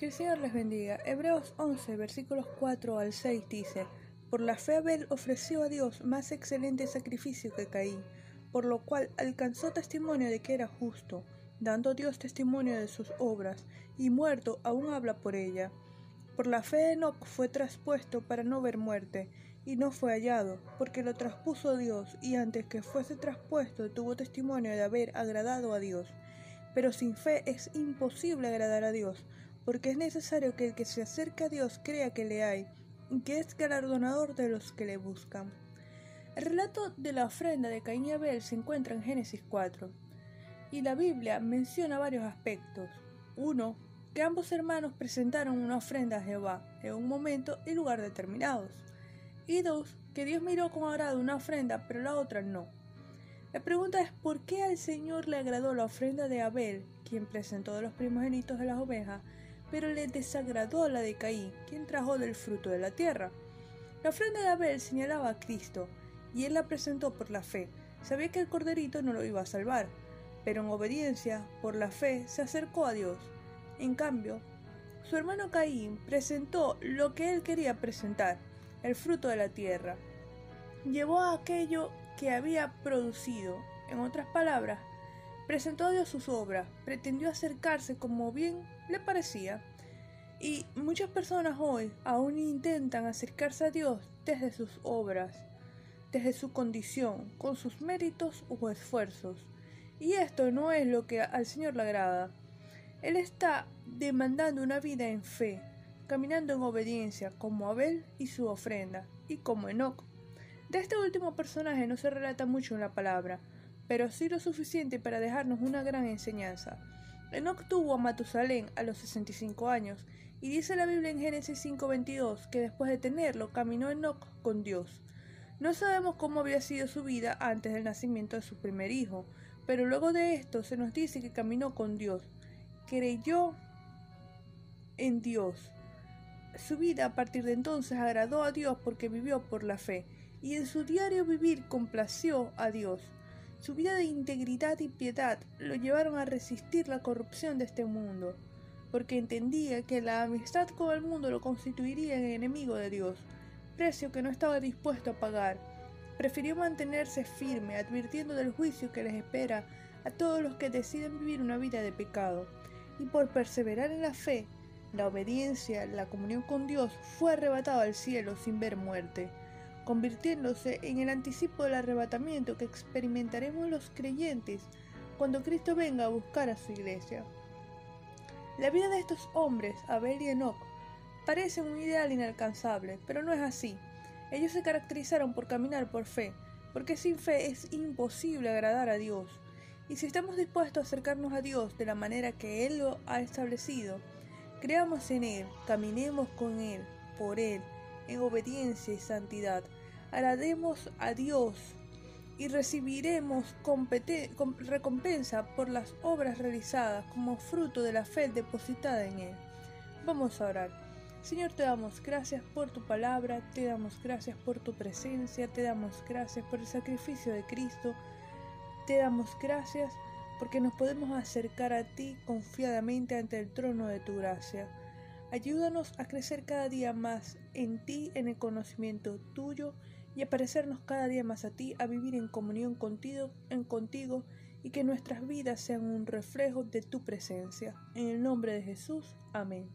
Que el Señor les bendiga. Hebreos 11, versículos 4 al 6 dice, Por la fe Abel ofreció a Dios más excelente sacrificio que Caín, por lo cual alcanzó testimonio de que era justo, dando Dios testimonio de sus obras, y muerto aún habla por ella. Por la fe Enoch fue traspuesto para no ver muerte, y no fue hallado, porque lo traspuso Dios, y antes que fuese traspuesto tuvo testimonio de haber agradado a Dios. Pero sin fe es imposible agradar a Dios, porque es necesario que el que se acerca a Dios crea que le hay, y que es galardonador de los que le buscan. El relato de la ofrenda de Caín y Abel se encuentra en Génesis 4, y la Biblia menciona varios aspectos. Uno, que ambos hermanos presentaron una ofrenda a Jehová en un momento y lugar determinados. Y dos, que Dios miró con agrado una ofrenda, pero la otra no. La pregunta es por qué al Señor le agradó la ofrenda de Abel, quien presentó de los primogénitos de las ovejas, pero le desagradó la de Caín, quien trajo del fruto de la tierra. La ofrenda de Abel señalaba a Cristo, y él la presentó por la fe. Sabía que el corderito no lo iba a salvar, pero en obediencia, por la fe, se acercó a Dios. En cambio, su hermano Caín presentó lo que él quería presentar, el fruto de la tierra. Llevó aquello que había producido. En otras palabras, presentó a Dios sus obras, pretendió acercarse como bien le parecía. Y muchas personas hoy aún intentan acercarse a Dios desde sus obras, desde su condición, con sus méritos o esfuerzos. Y esto no es lo que al Señor le agrada. Él está demandando una vida en fe, caminando en obediencia, como Abel y su ofrenda, y como Enoch. De este último personaje no se relata mucho en la palabra, pero sí lo suficiente para dejarnos una gran enseñanza. Enoch tuvo a Matusalén a los 65 años, y dice la Biblia en Génesis 5:22 que después de tenerlo caminó Enoch con Dios. No sabemos cómo había sido su vida antes del nacimiento de su primer hijo, pero luego de esto se nos dice que caminó con Dios, creyó en Dios. Su vida a partir de entonces agradó a Dios porque vivió por la fe y en su diario vivir complació a Dios. Su vida de integridad y piedad lo llevaron a resistir la corrupción de este mundo, porque entendía que la amistad con el mundo lo constituiría en enemigo de Dios, precio que no estaba dispuesto a pagar. Prefirió mantenerse firme, advirtiendo del juicio que les espera a todos los que deciden vivir una vida de pecado, y por perseverar en la fe, la obediencia, la comunión con Dios, fue arrebatado al cielo sin ver muerte convirtiéndose en el anticipo del arrebatamiento que experimentaremos los creyentes cuando Cristo venga a buscar a su iglesia. La vida de estos hombres, Abel y Enoch, parece un ideal inalcanzable, pero no es así. Ellos se caracterizaron por caminar por fe, porque sin fe es imposible agradar a Dios. Y si estamos dispuestos a acercarnos a Dios de la manera que Él lo ha establecido, creamos en Él, caminemos con Él, por Él, en obediencia y santidad, agrademos a Dios y recibiremos recompensa por las obras realizadas como fruto de la fe depositada en Él. Vamos a orar. Señor, te damos gracias por tu palabra, te damos gracias por tu presencia, te damos gracias por el sacrificio de Cristo, te damos gracias porque nos podemos acercar a ti confiadamente ante el trono de tu gracia. Ayúdanos a crecer cada día más en ti, en el conocimiento tuyo y a parecernos cada día más a ti, a vivir en comunión contigo, en contigo y que nuestras vidas sean un reflejo de tu presencia. En el nombre de Jesús. Amén.